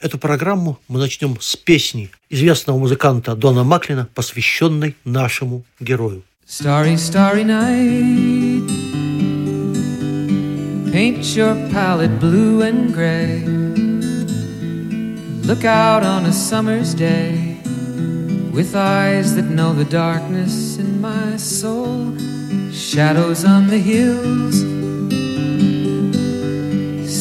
Эту программу мы начнем с песни известного музыканта Дона Маклина, посвященной нашему герою. Starry, starry night. Paint your palette blue and gray. Look out on a summer's day with eyes that know the darkness in my soul. Shadows on the hills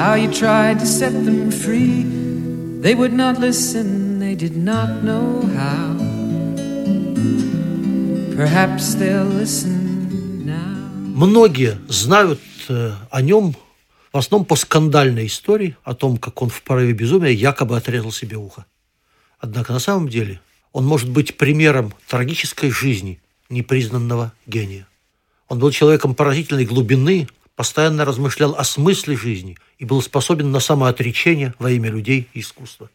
how you tried to set them free. They would not listen, they did not know how. Perhaps they'll listen now. Многие знают э, о нем в основном по скандальной истории о том, как он в порыве безумия якобы отрезал себе ухо. Однако на самом деле он может быть примером трагической жизни непризнанного гения. Он был человеком поразительной глубины, постоянно размышлял о смысле жизни и был способен на самоотречение во имя людей и искусства.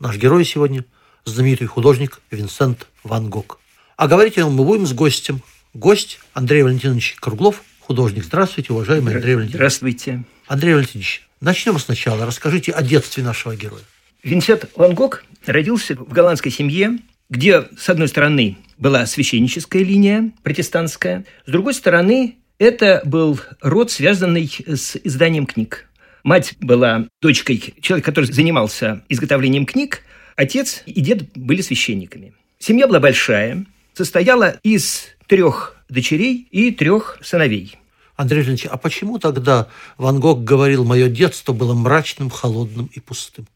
Наш герой сегодня – знаменитый художник Винсент Ван Гог. А говорить о нем мы будем с гостем. Гость Андрей Валентинович Круглов, художник. Здравствуйте, уважаемый Андрей Валентинович. Здравствуйте. Андрей Валентинович, начнем сначала. Расскажите о детстве нашего героя. Винсент Ван Гог родился в голландской семье, где, с одной стороны, была священническая линия, протестантская, с другой стороны, это был род, связанный с изданием книг. Мать была дочкой человека, который занимался изготовлением книг. Отец и дед были священниками. Семья была большая, состояла из трех дочерей и трех сыновей. Андрей Ильич, а почему тогда Ван Гог говорил, мое детство было мрачным, холодным и пустым?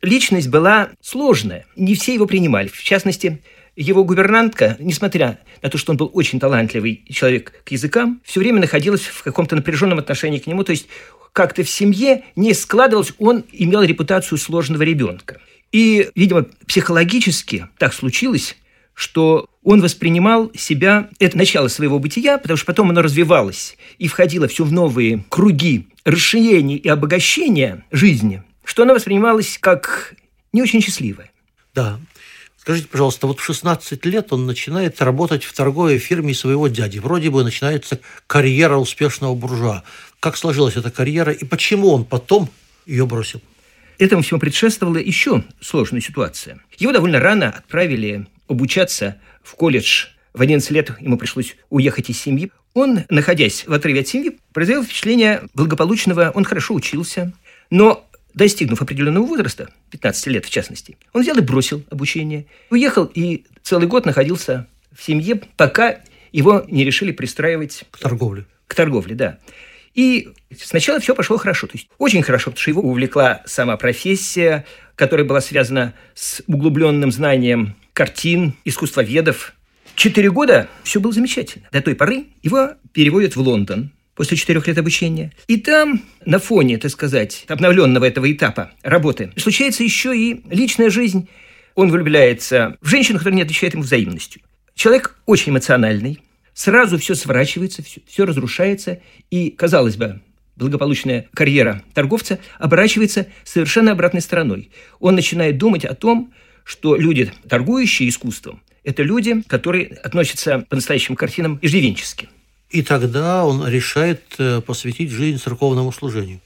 Личность была сложная, не все его принимали. В частности, его гувернантка, несмотря на то, что он был очень талантливый человек к языкам, все время находилась в каком-то напряженном отношении к нему. То есть как-то в семье не складывалось, он имел репутацию сложного ребенка. И, видимо, психологически так случилось, что он воспринимал себя, это начало своего бытия, потому что потом оно развивалось и входило все в новые круги расширения и обогащения жизни, что оно воспринималось как не очень счастливое. Да, Скажите, пожалуйста, вот в 16 лет он начинает работать в торговой фирме своего дяди. Вроде бы начинается карьера успешного буржуа. Как сложилась эта карьера и почему он потом ее бросил? Этому всему предшествовала еще сложная ситуация. Его довольно рано отправили обучаться в колледж. В 11 лет ему пришлось уехать из семьи. Он, находясь в отрыве от семьи, произвел впечатление благополучного, он хорошо учился, но достигнув определенного возраста, 15 лет в частности, он взял и бросил обучение, уехал и целый год находился в семье, пока его не решили пристраивать... К торговле. К торговле, да. И сначала все пошло хорошо. То есть очень хорошо, потому что его увлекла сама профессия, которая была связана с углубленным знанием картин, искусствоведов. Четыре года все было замечательно. До той поры его переводят в Лондон после четырех лет обучения. И там, на фоне, так сказать, обновленного этого этапа работы, случается еще и личная жизнь. Он влюбляется в женщину, которая не отвечает ему взаимностью. Человек очень эмоциональный, сразу все сворачивается, все, все разрушается, и, казалось бы, благополучная карьера торговца оборачивается совершенно обратной стороной. Он начинает думать о том, что люди, торгующие искусством, это люди, которые относятся по настоящим картинам иждивенчески. И тогда он решает э, посвятить жизнь церковному служению.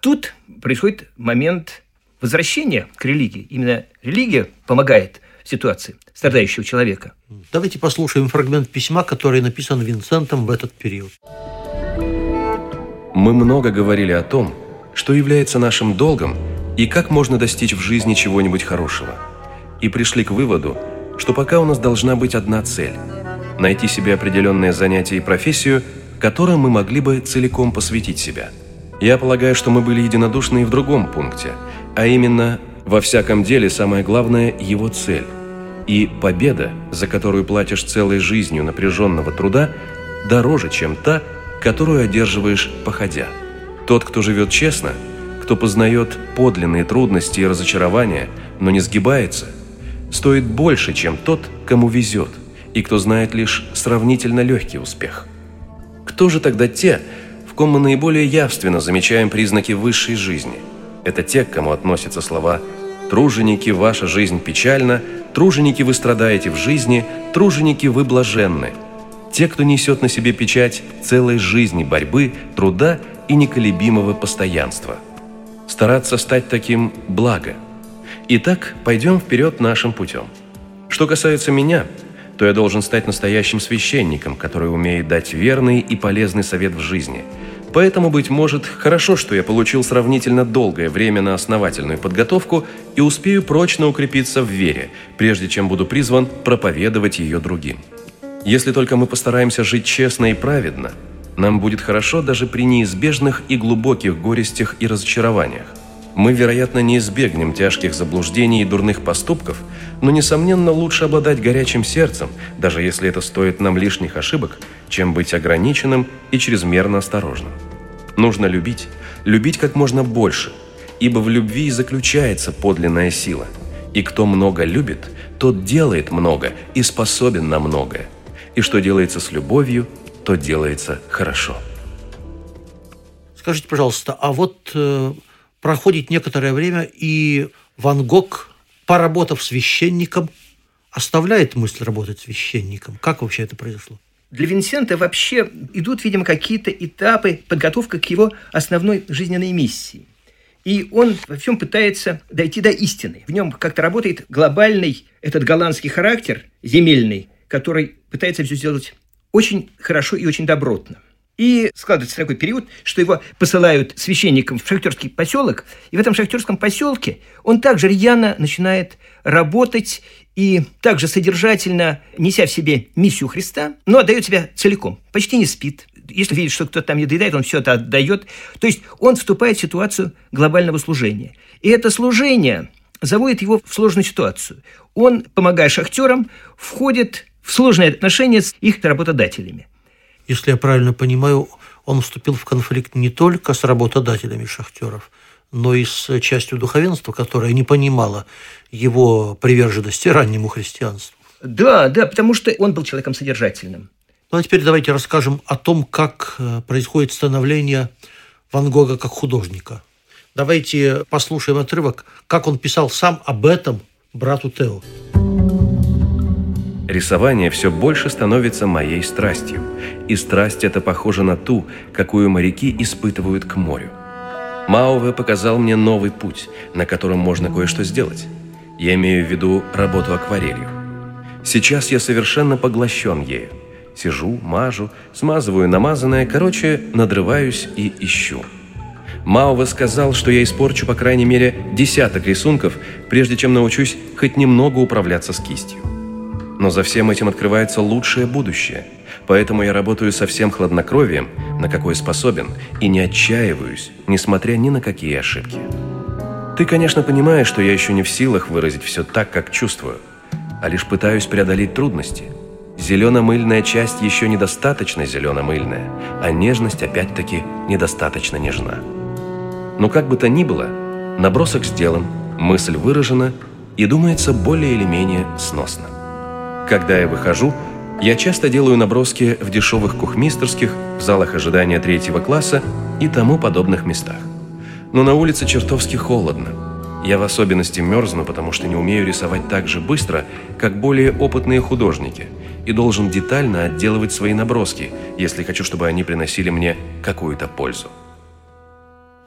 Тут происходит момент возвращения к религии. Именно религия помогает в ситуации страдающего человека. Давайте послушаем фрагмент письма, который написан Винсентом в этот период. Мы много говорили о том, что является нашим долгом и как можно достичь в жизни чего-нибудь хорошего. И пришли к выводу, что пока у нас должна быть одна цель – найти себе определенное занятие и профессию, которым мы могли бы целиком посвятить себя. Я полагаю, что мы были единодушны и в другом пункте, а именно, во всяком деле, самое главное – его цель. И победа, за которую платишь целой жизнью напряженного труда, дороже, чем та, которую одерживаешь походя. Тот, кто живет честно, кто познает подлинные трудности и разочарования, но не сгибается – стоит больше, чем тот, кому везет, и кто знает лишь сравнительно легкий успех. Кто же тогда те, в ком мы наиболее явственно замечаем признаки высшей жизни? Это те, к кому относятся слова «труженики, ваша жизнь печальна», «труженики, вы страдаете в жизни», «труженики, вы блаженны». Те, кто несет на себе печать целой жизни борьбы, труда и неколебимого постоянства. Стараться стать таким – благо – Итак, пойдем вперед нашим путем. Что касается меня, то я должен стать настоящим священником, который умеет дать верный и полезный совет в жизни. Поэтому, быть может, хорошо, что я получил сравнительно долгое время на основательную подготовку и успею прочно укрепиться в вере, прежде чем буду призван проповедовать ее другим. Если только мы постараемся жить честно и праведно, нам будет хорошо даже при неизбежных и глубоких горестях и разочарованиях – мы, вероятно, не избегнем тяжких заблуждений и дурных поступков, но, несомненно, лучше обладать горячим сердцем, даже если это стоит нам лишних ошибок, чем быть ограниченным и чрезмерно осторожным. Нужно любить, любить как можно больше, ибо в любви и заключается подлинная сила. И кто много любит, тот делает много и способен на многое. И что делается с любовью, то делается хорошо. Скажите, пожалуйста, а вот э, проходит некоторое время, и Ван Гог, поработав священником, оставляет мысль работать священником. Как вообще это произошло? Для Винсента вообще идут, видимо, какие-то этапы подготовка к его основной жизненной миссии. И он во всем пытается дойти до истины. В нем как-то работает глобальный этот голландский характер, земельный, который пытается все сделать очень хорошо и очень добротно. И складывается такой период, что его посылают священником в шахтерский поселок, и в этом шахтерском поселке он также рьяно начинает работать и также содержательно, неся в себе миссию Христа, но отдает себя целиком, почти не спит. Если видит, что кто-то там не доедает, он все это отдает. То есть он вступает в ситуацию глобального служения. И это служение заводит его в сложную ситуацию. Он, помогая шахтерам, входит в сложные отношения с их работодателями если я правильно понимаю, он вступил в конфликт не только с работодателями шахтеров, но и с частью духовенства, которая не понимала его приверженности раннему христианству. Да, да, потому что он был человеком содержательным. Ну а теперь давайте расскажем о том, как э, происходит становление Ван Гога как художника. Давайте послушаем отрывок, как он писал сам об этом брату Тео. Рисование все больше становится моей страстью, и страсть эта похожа на ту, какую моряки испытывают к морю. Мауве показал мне новый путь, на котором можно кое-что сделать. Я имею в виду работу акварелью. Сейчас я совершенно поглощен ею. Сижу, мажу, смазываю намазанное, короче, надрываюсь и ищу. Мауве сказал, что я испорчу по крайней мере десяток рисунков, прежде чем научусь хоть немного управляться с кистью. Но за всем этим открывается лучшее будущее. Поэтому я работаю со всем хладнокровием, на какое способен, и не отчаиваюсь, несмотря ни на какие ошибки. Ты, конечно, понимаешь, что я еще не в силах выразить все так, как чувствую, а лишь пытаюсь преодолеть трудности. Зелено-мыльная часть еще недостаточно зелено-мыльная, а нежность опять-таки недостаточно нежна. Но как бы то ни было, набросок сделан, мысль выражена и думается более или менее сносно. Когда я выхожу, я часто делаю наброски в дешевых кухмистерских, в залах ожидания третьего класса и тому подобных местах. Но на улице чертовски холодно. Я в особенности мерзну, потому что не умею рисовать так же быстро, как более опытные художники, и должен детально отделывать свои наброски, если хочу, чтобы они приносили мне какую-то пользу.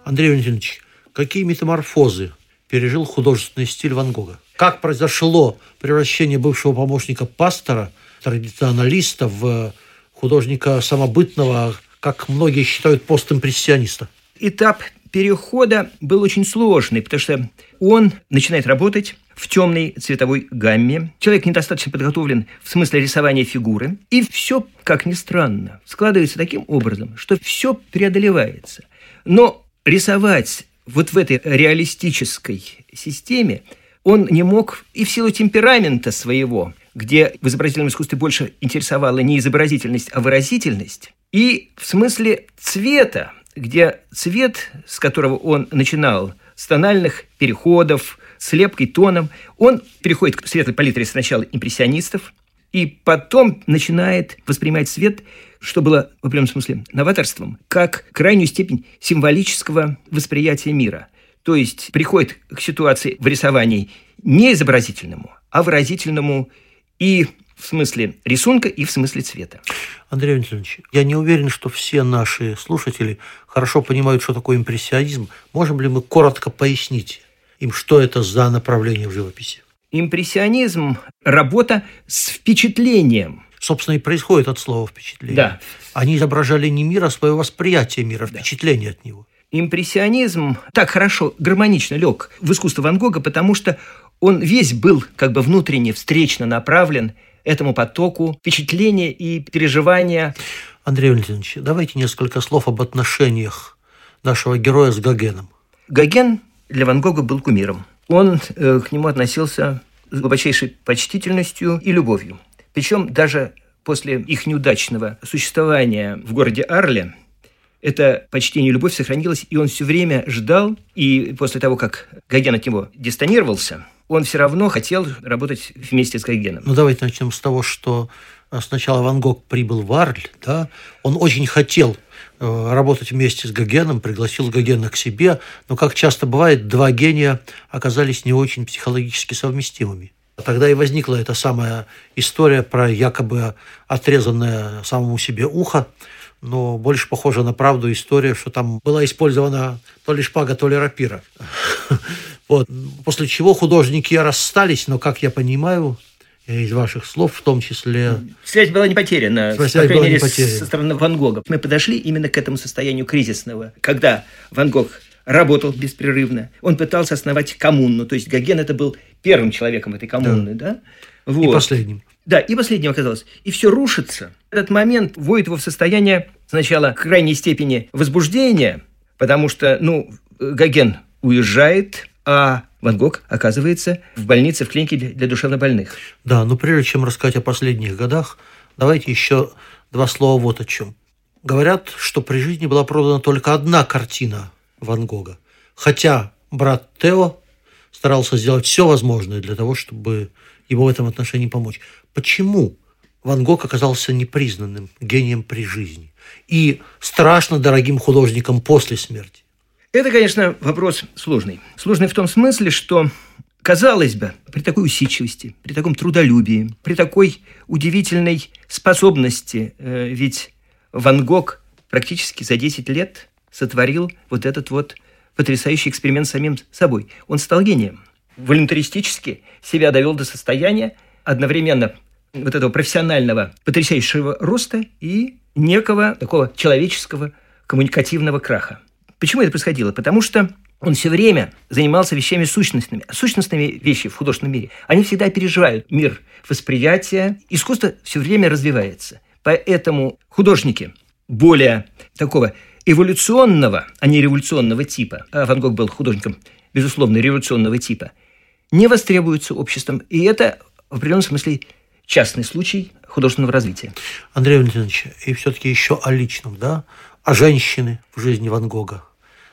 Андрей Валентинович, какие метаморфозы пережил художественный стиль Ван Гога? Как произошло превращение бывшего помощника пастора, традиционалиста, в художника самобытного, как многие считают, постимпрессиониста? Этап перехода был очень сложный, потому что он начинает работать в темной цветовой гамме. Человек недостаточно подготовлен в смысле рисования фигуры. И все, как ни странно, складывается таким образом, что все преодолевается. Но рисовать вот в этой реалистической системе он не мог и в силу темперамента своего, где в изобразительном искусстве больше интересовала не изобразительность, а выразительность, и в смысле цвета, где цвет, с которого он начинал, с тональных переходов, с лепкой тоном, он переходит к светлой палитре сначала импрессионистов, и потом начинает воспринимать свет, что было в определенном смысле новаторством, как крайнюю степень символического восприятия мира. То есть приходит к ситуации в рисовании не изобразительному, а выразительному и в смысле рисунка и в смысле цвета. Андрей Валентинович, я не уверен, что все наши слушатели хорошо понимают, что такое импрессионизм. Можем ли мы коротко пояснить им, что это за направление в живописи? Импрессионизм – работа с впечатлением. Собственно, и происходит от слова впечатление. Да. Они изображали не мир, а свое восприятие мира, впечатление от него. Импрессионизм так хорошо, гармонично лег в искусство Ван Гога, потому что он весь был как бы внутренне, встречно направлен этому потоку впечатления и переживания. Андрей Валентинович, давайте несколько слов об отношениях нашего героя с Гогеном. Гоген для Ван Гога был кумиром. Он э, к нему относился с глубочайшей почтительностью и любовью. Причем даже после их неудачного существования в городе Арле это почтение и любовь сохранилось, и он все время ждал, и после того, как Гоген от него дистанировался, он все равно хотел работать вместе с Гогеном. Ну, давайте начнем с того, что э, сначала Ван Гог прибыл в Арль, да, он очень хотел э, работать вместе с Гогеном, пригласил Гогена к себе, но, как часто бывает, два гения оказались не очень психологически совместимыми. Тогда и возникла эта самая история про якобы отрезанное самому себе ухо, но больше похожа на правду история, что там была использована то ли шпага, то ли рапира. Вот. После чего художники расстались, но, как я понимаю, из ваших слов, в том числе... Связь была не потеряна, Связь по крайней мере, потеряна. со стороны Ван Гога. Мы подошли именно к этому состоянию кризисного, когда Ван Гог работал беспрерывно, он пытался основать коммуну, то есть Гоген это был первым человеком этой коммуны, да? И Вот. последним. Да, и последним оказалось. И все рушится. Этот момент вводит его в состояние сначала крайней степени возбуждения, потому что, ну, Гоген уезжает, а Ван Гог оказывается в больнице, в клинике для для душевнобольных. Да, но прежде чем рассказать о последних годах, давайте еще два слова вот о чем. Говорят, что при жизни была продана только одна картина Ван Гога. Хотя брат Тео старался сделать все возможное для того, чтобы ему в этом отношении помочь. Почему Ван Гог оказался непризнанным гением при жизни и страшно дорогим художником после смерти? Это, конечно, вопрос сложный. Сложный в том смысле, что, казалось бы, при такой усидчивости, при таком трудолюбии, при такой удивительной способности, э, ведь Ван Гог практически за 10 лет сотворил вот этот вот потрясающий эксперимент с самим собой. Он стал гением. Волюнтаристически себя довел до состояния одновременно вот этого профессионального потрясающего роста и некого такого человеческого коммуникативного краха. Почему это происходило? Потому что он все время занимался вещами сущностными. А Сущностными вещи в художественном мире, они всегда переживают мир восприятия. Искусство все время развивается. Поэтому художники более такого эволюционного, а не революционного типа, а Ван Гог был художником, безусловно, революционного типа, не востребуются обществом. И это в определенном смысле частный случай художественного развития. Андрей Валентинович, и все-таки еще о личном, да? О женщины в жизни Ван Гога.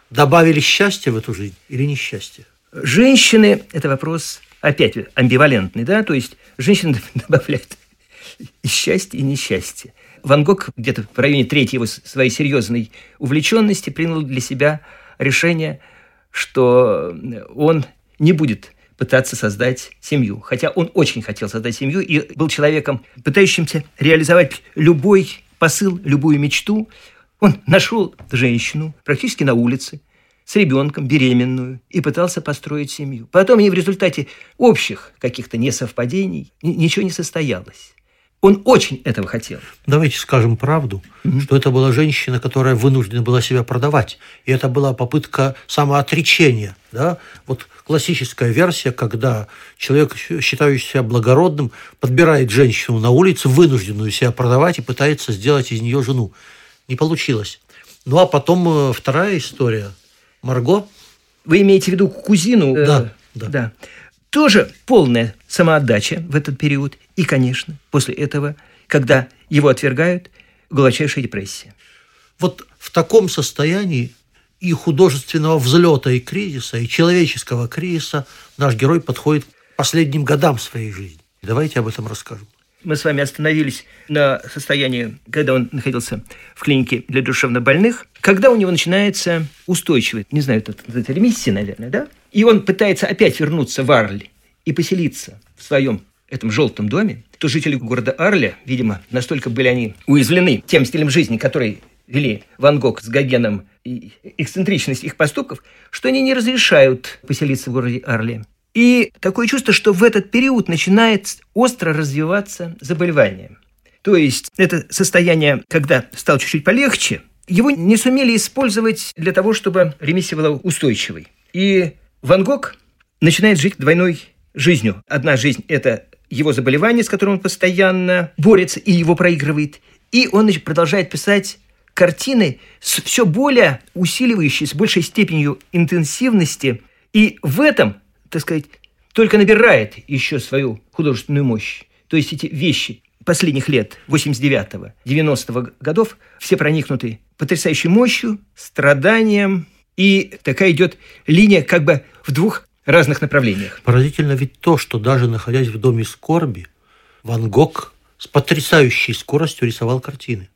Добавили счастье в эту жизнь или несчастье? Женщины – это вопрос опять амбивалентный, да, то есть женщины добавляют и счастье, и несчастье. Ван Гог где-то в районе третьей его своей серьезной увлеченности принял для себя решение, что он не будет пытаться создать семью. Хотя он очень хотел создать семью и был человеком, пытающимся реализовать любой посыл, любую мечту. Он нашел женщину практически на улице, с ребенком, беременную, и пытался построить семью. Потом и в результате общих каких-то несовпадений ни- ничего не состоялось. Он очень этого хотел. Давайте скажем правду, что это была женщина, которая вынуждена была себя продавать. И это была попытка самоотречения. Да? Вот классическая версия, когда человек, считающий себя благородным, подбирает женщину на улице, вынужденную себя продавать и пытается сделать из нее жену. Не получилось. Ну а потом э, вторая история. Марго. Вы имеете в виду кузину? э, Да, да. да. Тоже полная самоотдача в этот период. И, конечно, после этого, когда его отвергают, глубочайшая депрессия. Вот в таком состоянии и художественного взлета и кризиса, и человеческого кризиса наш герой подходит к последним годам своей жизни. Давайте об этом расскажем. Мы с вами остановились на состоянии, когда он находился в клинике для душевнобольных, когда у него начинается устойчивый, не знаю, это, это ремиссия, наверное, да? И он пытается опять вернуться в Арль и поселиться в своем этом желтом доме, то жители города Арля, видимо, настолько были они уязвлены тем стилем жизни, который вели Ван Гог с Гогеном и эксцентричность их поступков, что они не разрешают поселиться в городе Арле. И такое чувство, что в этот период начинает остро развиваться заболевание. То есть это состояние, когда стало чуть-чуть полегче, его не сумели использовать для того, чтобы ремиссия была устойчивой. И Ван Гог начинает жить двойной жизнью. Одна жизнь – это его заболевание, с которым он постоянно борется и его проигрывает. И он продолжает писать картины с все более усиливающей, с большей степенью интенсивности. И в этом, так сказать, только набирает еще свою художественную мощь. То есть эти вещи последних лет, 89-го, 90-го годов, все проникнуты потрясающей мощью, страданием, и такая идет линия как бы в двух разных направлениях. Поразительно ведь то, что даже находясь в доме скорби, Ван Гог с потрясающей скоростью рисовал картины.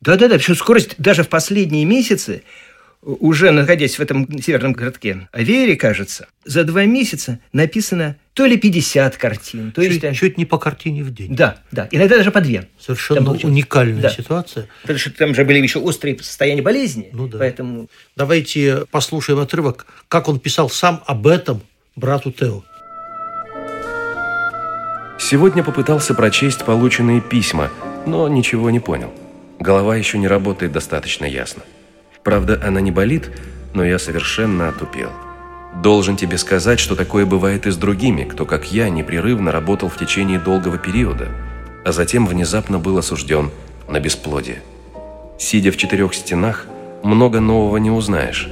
Да-да-да, причем скорость даже в последние месяцы, уже находясь в этом северном городке Авере, кажется, за два месяца написано то ли 50 картин, то чуть, есть... чуть не по картине в день. Да, да, иногда даже по две. Совершенно Там уникальная Да. ситуация. Потому что там же были еще острые состояния болезни, Ну да. поэтому Давайте послушаем отрывок, как он писал сам об этом брату Тео. Сегодня попытался прочесть полученные письма, но ничего не понял. Голова еще не работает достаточно ясно. Правда, она не болит, но я совершенно отупел. Должен тебе сказать, что такое бывает и с другими, кто, как я, непрерывно работал в течение долгого периода, а затем внезапно был осужден на бесплодие. Сидя в четырех стенах, много нового не узнаешь.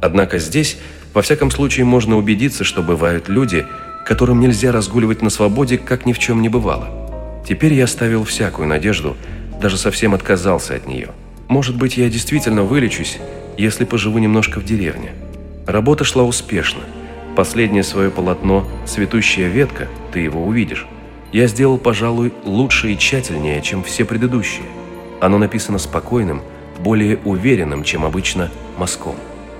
Однако здесь, во всяком случае, можно убедиться, что бывают люди, которым нельзя разгуливать на свободе, как ни в чем не бывало. Теперь я ставил всякую надежду, даже совсем отказался от нее. Может быть, я действительно вылечусь, если поживу немножко в деревне. Работа шла успешно. Последнее свое полотно «Цветущая ветка» ты его увидишь. Я сделал, пожалуй, лучше и тщательнее, чем все предыдущие. Оно написано спокойным, более уверенным, чем обычно, мазком.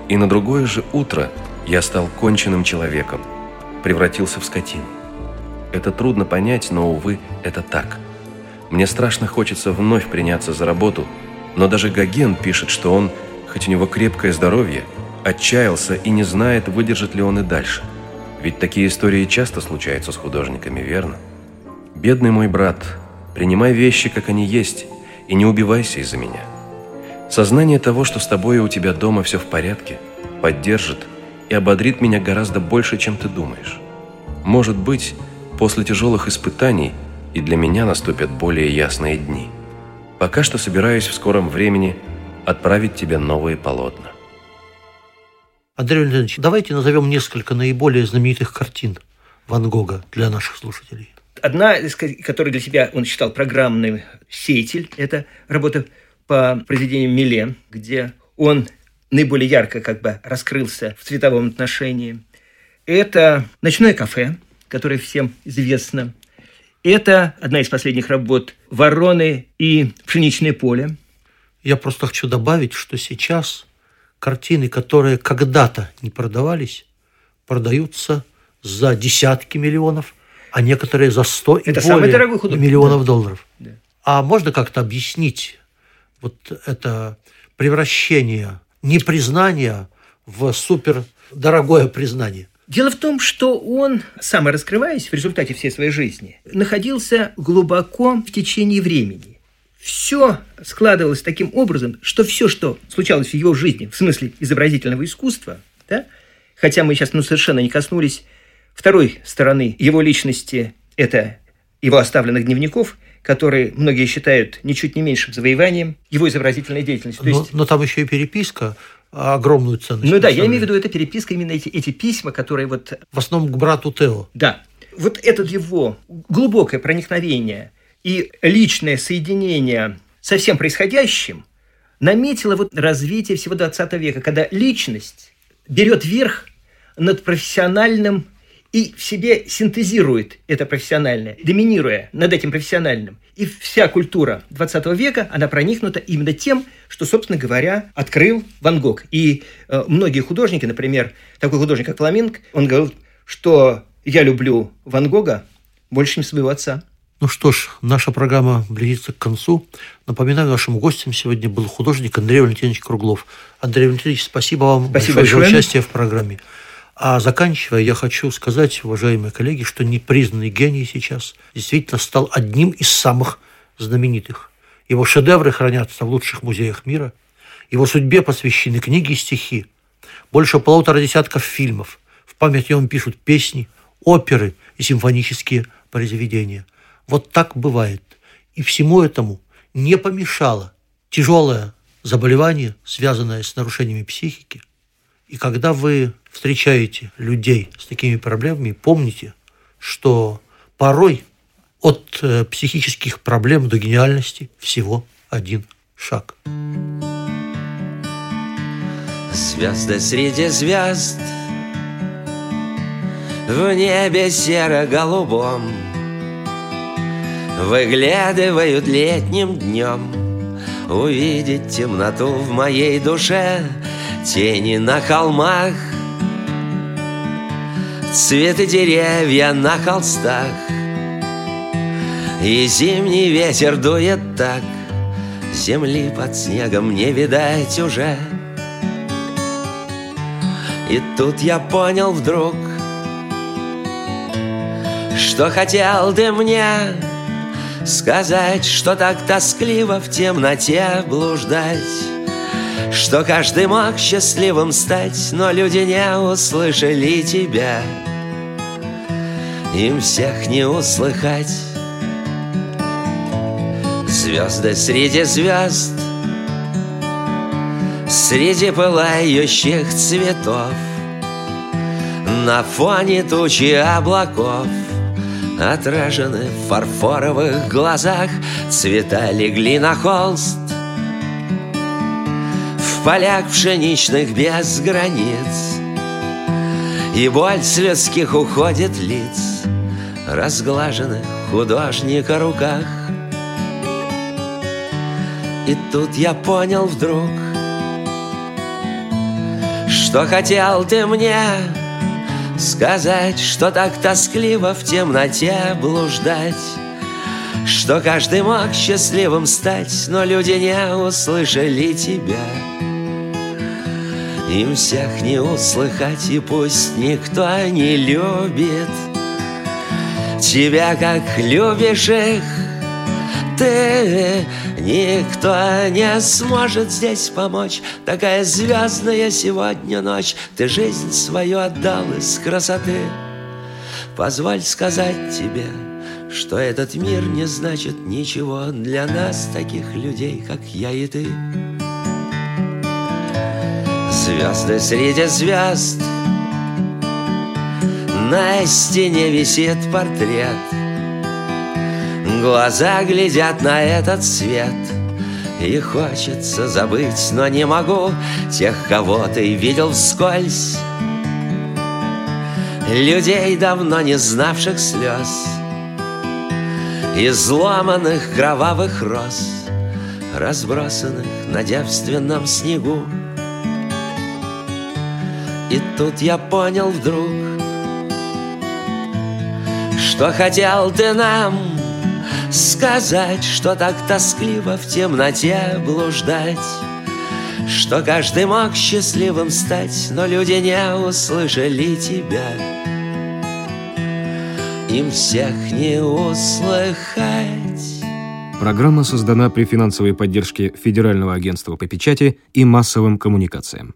И на другое же утро я стал конченным человеком, превратился в скотину. Это трудно понять, но, увы, это так. Мне страшно хочется вновь приняться за работу, но даже Гоген пишет, что он, хоть у него крепкое здоровье, отчаялся и не знает, выдержит ли он и дальше. Ведь такие истории часто случаются с художниками, верно? Бедный мой брат, принимай вещи, как они есть, и не убивайся из-за меня. Сознание того, что с тобой и у тебя дома все в порядке, поддержит и ободрит меня гораздо больше, чем ты думаешь. Может быть, после тяжелых испытаний и для меня наступят более ясные дни. Пока что собираюсь в скором времени отправить тебе новые полотна. Андрей Валентинович, давайте назовем несколько наиболее знаменитых картин Ван Гога для наших слушателей. Одна, из ко- которую для себя он считал программный сеятель, это работа по произведению Миле, где он наиболее ярко как бы раскрылся в цветовом отношении. Это «Ночное кафе», которое всем известно. Это одна из последних работ «Вороны и пшеничное поле». Я просто хочу добавить, что сейчас картины, которые когда-то не продавались, продаются за десятки миллионов, а некоторые за 100 и Это более самый дорогой художник, миллионов да. долларов. Да. А можно как-то объяснить вот это превращение непризнания в супер дорогое признание? Дело в том, что он, самораскрываясь в результате всей своей жизни, находился глубоко в течение времени. Все складывалось таким образом, что все, что случалось в его жизни, в смысле изобразительного искусства, да, хотя мы сейчас ну, совершенно не коснулись второй стороны его личности, это его оставленных дневников, которые многие считают ничуть не меньшим завоеванием его изобразительной деятельности. Но, есть... но там еще и переписка огромную ценность. Ну да, я имею в виду, это переписка, именно эти, эти письма, которые вот... В основном к брату Тео. Да. Вот это его глубокое проникновение и личное соединение со всем происходящим наметило вот развитие всего 20 века, когда личность берет верх над профессиональным и в себе синтезирует это профессиональное, доминируя над этим профессиональным. И вся культура 20 века, она проникнута именно тем, что, собственно говоря, открыл Ван Гог. И э, многие художники, например, такой художник, как Ламинг, он говорил, что я люблю Ван Гога больше, чем своего отца. Ну что ж, наша программа близится к концу. Напоминаю, нашим гостем сегодня был художник Андрей Валентинович Круглов. Андрей Валентинович, спасибо вам спасибо большое, большое за участие в программе. А заканчивая, я хочу сказать, уважаемые коллеги, что непризнанный гений сейчас действительно стал одним из самых знаменитых. Его шедевры хранятся в лучших музеях мира. Его судьбе посвящены книги и стихи. Больше полутора десятков фильмов. В память о нем пишут песни, оперы и симфонические произведения. Вот так бывает. И всему этому не помешало тяжелое заболевание, связанное с нарушениями психики. И когда вы встречаете людей с такими проблемами, помните, что порой от э, психических проблем до гениальности всего один шаг. Звезды среди звезд В небе серо-голубом Выглядывают летним днем Увидеть темноту в моей душе Тени на холмах Цветы деревья на холстах И зимний ветер дует так. Земли под снегом не видать уже. И тут я понял вдруг Что хотел ты мне Сказать, что так тоскливо в темноте блуждать что каждый мог счастливым стать, но люди не услышали тебя. Им всех не услыхать. Звезды среди звезд, Среди пылающих цветов, На фоне тучи облаков Отражены в фарфоровых глазах Цвета легли на холст полях пшеничных без границ И боль с уходит лиц Разглаженных художника руках И тут я понял вдруг Что хотел ты мне Сказать, что так тоскливо в темноте блуждать что каждый мог счастливым стать, но люди не услышали тебя. Им всех не услыхать, и пусть никто не любит. Тебя, как любишь их ты Никто не сможет здесь помочь. Такая звездная сегодня ночь Ты жизнь свою отдал из красоты. Позволь сказать тебе, что этот мир не значит ничего Для нас, таких людей, как я и ты Звезды среди звезд. На стене висит портрет. Глаза глядят на этот свет. И хочется забыть, но не могу Тех, кого ты видел вскользь. Людей, давно не знавших слез. Изломанных кровавых роз Разбросанных на девственном снегу и тут я понял вдруг, Что хотел ты нам сказать, Что так тоскливо в темноте блуждать, Что каждый мог счастливым стать Но люди не услышали тебя Им всех не услыхать Программа создана при финансовой поддержке Федерального агентства по печати и массовым коммуникациям.